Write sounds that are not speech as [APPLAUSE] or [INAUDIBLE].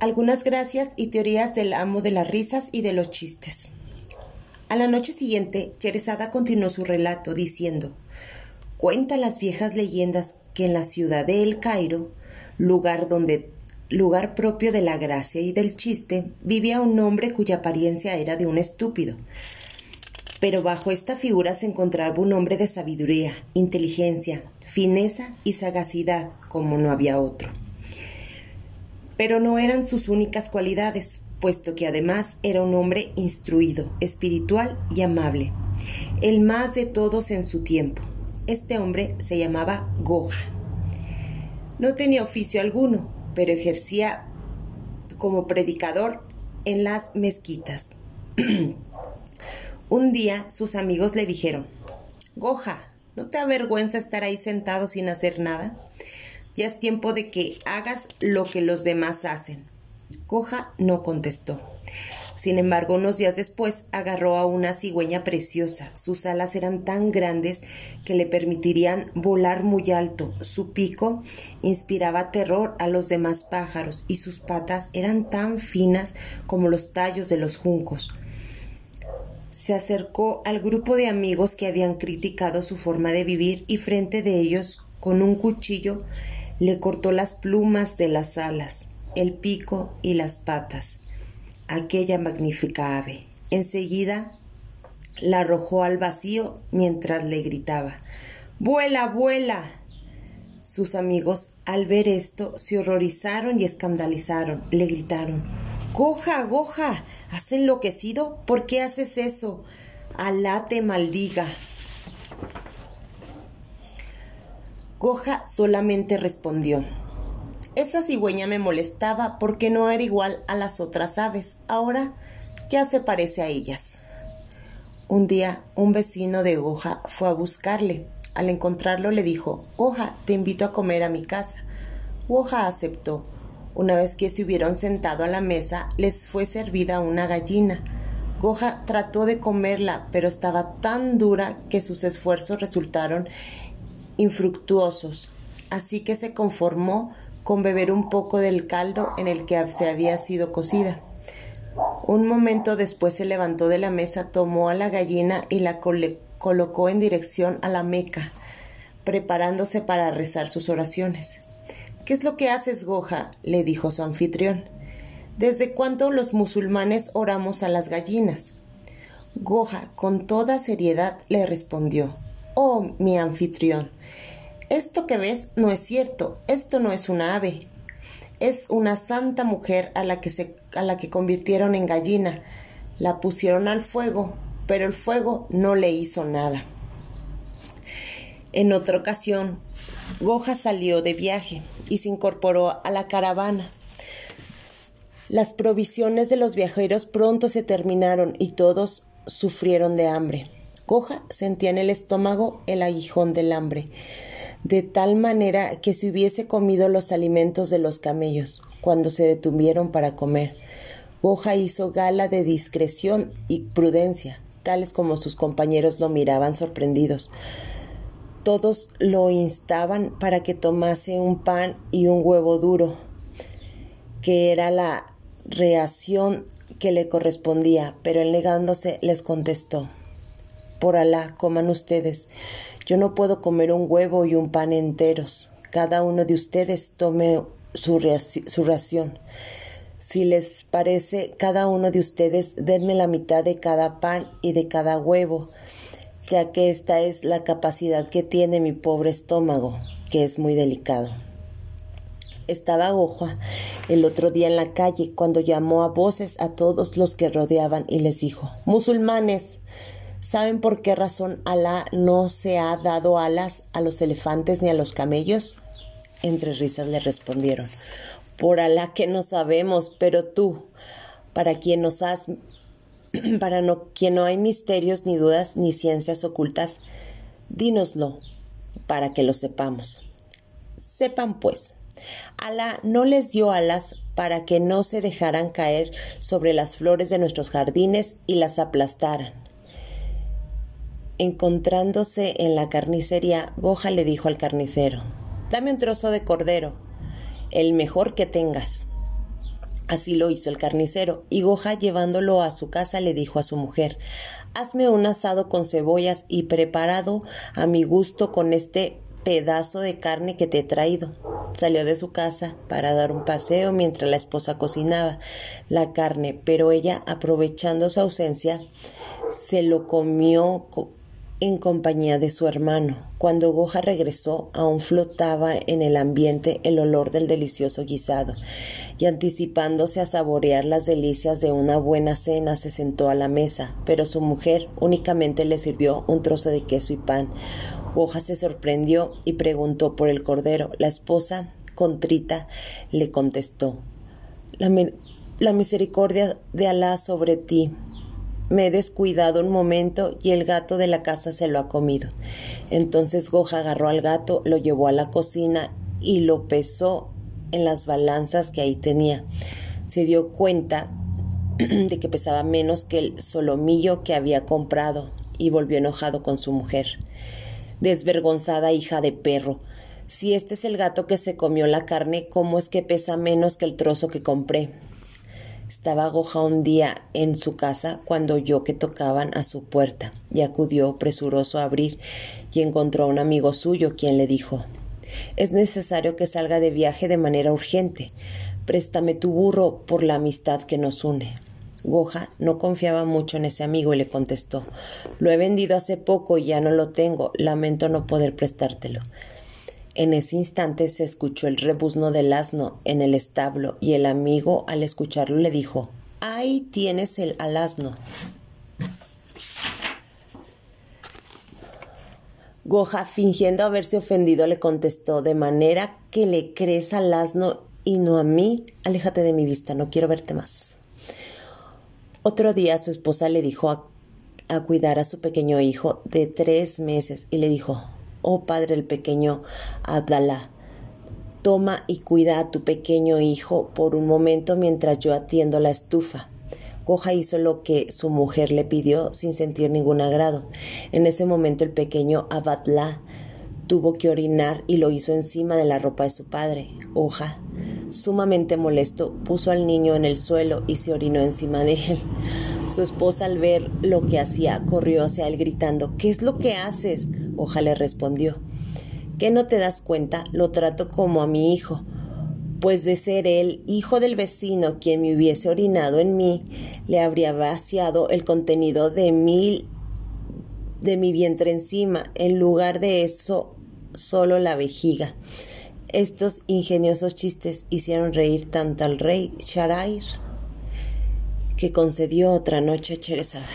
algunas gracias y teorías del amo de las risas y de los chistes. A la noche siguiente, Cherezada continuó su relato diciendo Cuentan las viejas leyendas que en la ciudad de El Cairo, lugar donde lugar propio de la gracia y del chiste, vivía un hombre cuya apariencia era de un estúpido. Pero bajo esta figura se encontraba un hombre de sabiduría, inteligencia, fineza y sagacidad, como no había otro. Pero no eran sus únicas cualidades, puesto que además era un hombre instruido, espiritual y amable, el más de todos en su tiempo. Este hombre se llamaba Goja. No tenía oficio alguno, pero ejercía como predicador en las mezquitas. [CLEARS THROAT] Un día sus amigos le dijeron, Goja, ¿no te avergüenza estar ahí sentado sin hacer nada? Ya es tiempo de que hagas lo que los demás hacen. Goja no contestó. Sin embargo, unos días después agarró a una cigüeña preciosa. Sus alas eran tan grandes que le permitirían volar muy alto. Su pico inspiraba terror a los demás pájaros y sus patas eran tan finas como los tallos de los juncos se acercó al grupo de amigos que habían criticado su forma de vivir y frente de ellos, con un cuchillo, le cortó las plumas de las alas, el pico y las patas. Aquella magnífica ave. Enseguida la arrojó al vacío mientras le gritaba Vuela, vuela. Sus amigos, al ver esto, se horrorizaron y escandalizaron. Le gritaron Goja, Goja, ¿Has enloquecido? ¿Por qué haces eso? Alá te maldiga. Goja solamente respondió. Esa cigüeña me molestaba porque no era igual a las otras aves. Ahora ya se parece a ellas. Un día un vecino de Goja fue a buscarle. Al encontrarlo le dijo, Goja, te invito a comer a mi casa. Goja aceptó. Una vez que se hubieron sentado a la mesa, les fue servida una gallina. Goja trató de comerla, pero estaba tan dura que sus esfuerzos resultaron infructuosos, así que se conformó con beber un poco del caldo en el que se había sido cocida. Un momento después se levantó de la mesa, tomó a la gallina y la colocó en dirección a la Meca, preparándose para rezar sus oraciones. ¿Qué es lo que haces, Goja? le dijo su anfitrión. ¿Desde cuándo los musulmanes oramos a las gallinas? Goja, con toda seriedad, le respondió. Oh, mi anfitrión, esto que ves no es cierto, esto no es una ave, es una santa mujer a la que se a la que convirtieron en gallina. La pusieron al fuego, pero el fuego no le hizo nada. En otra ocasión, Goja salió de viaje y se incorporó a la caravana. Las provisiones de los viajeros pronto se terminaron y todos sufrieron de hambre. Goja sentía en el estómago el aguijón del hambre, de tal manera que se hubiese comido los alimentos de los camellos cuando se detuvieron para comer. Goja hizo gala de discreción y prudencia, tales como sus compañeros lo miraban sorprendidos. Todos lo instaban para que tomase un pan y un huevo duro, que era la reacción que le correspondía, pero él negándose les contestó Por Alá, coman ustedes. Yo no puedo comer un huevo y un pan enteros. Cada uno de ustedes tome su, ración. Si les parece, cada uno de ustedes denme la mitad de cada pan y de cada huevo ya que esta es la capacidad que tiene mi pobre estómago, que es muy delicado. Estaba Goja el otro día en la calle cuando llamó a voces a todos los que rodeaban y les dijo Musulmanes, ¿saben por qué razón Alá no se ha dado alas a los elefantes ni a los camellos? Entre risas le respondieron Por Alá que no sabemos, pero tú, para quien nos has [CLEARS THROAT] para no, quien no hay misterios ni dudas ni ciencias ocultas, dínoslo para que lo sepamos. Sepan pues, Alá no les dio alas para que no se dejaran caer sobre las flores de nuestros jardines y las aplastaran. Encontrándose en la carnicería, Goja le dijo al carnicero, Dame un trozo de cordero, el mejor que tengas. Así lo hizo el carnicero, y Goja llevándolo a su casa le dijo a su mujer Hazme un asado con cebollas y preparado a mi gusto con este pedazo de carne que te he traído. Salió de su casa para dar un paseo mientras la esposa cocinaba la carne, pero ella, aprovechando su ausencia, se lo comió en compañía de su hermano. Cuando Goja regresó, aún flotaba en el ambiente el olor del delicioso guisado, y anticipándose a saborear las delicias de una buena cena, se sentó a la mesa, pero su mujer únicamente le sirvió un trozo de queso y pan. Goja se sorprendió y preguntó por el cordero. La esposa, contrita, le contestó La, la misericordia de Alá sobre ti me he descuidado un momento y el gato de la casa se lo ha comido. Entonces Goja agarró al gato, lo llevó a la cocina y lo pesó en las balanzas que ahí tenía. Se dio cuenta [CLEARS THROAT] de que pesaba menos que el solomillo que había comprado y volvió enojado con su mujer. Desvergonzada hija de perro, si este es el gato que se comió la carne, ¿cómo es que pesa menos que el trozo que compré? Estaba Goja un día en su casa cuando oyó que tocaban a su puerta y acudió presuroso a abrir y encontró a un amigo suyo quien le dijo Es necesario que salga de viaje de manera urgente. Préstame tu burro por la amistad que nos une. Goja no confiaba mucho en ese amigo y le contestó Lo he vendido hace poco y ya no lo tengo. Lamento no poder prestártelo. En ese instante se escuchó el rebuzno del asno en el establo y el amigo al escucharlo le dijo Ahí tienes el al asno. Goja, fingiendo haberse ofendido, le contestó de manera que le crees al asno y no a mí. Aléjate de mi vista, no quiero verte más. Otro día su esposa le dijo a, a cuidar a su pequeño hijo de tres meses y le dijo oh Padre el pequeño Abdalá. Toma y cuida a tu pequeño hijo por un momento mientras yo atiendo la estufa. Goja hizo lo que su mujer le pidió sin sentir ningún agrado. En ese momento el pequeño Abdalá tuvo que orinar y lo hizo encima de la ropa de su padre. Hoja, sumamente molesto, puso al niño en el suelo y se orinó encima de él. Su esposa al ver lo que hacía corrió hacia él gritando ¿Qué es lo que haces? Hoja le respondió ¿Qué no te das cuenta? Lo trato como a mi hijo. Pues de ser él hijo del vecino quien me hubiese orinado en mí, le habría vaciado el contenido de mil de mi vientre encima, en lugar de eso solo la vejiga. Estos ingeniosos chistes hicieron reír tanto al rey Sharair que concedió otra noche Cherezada.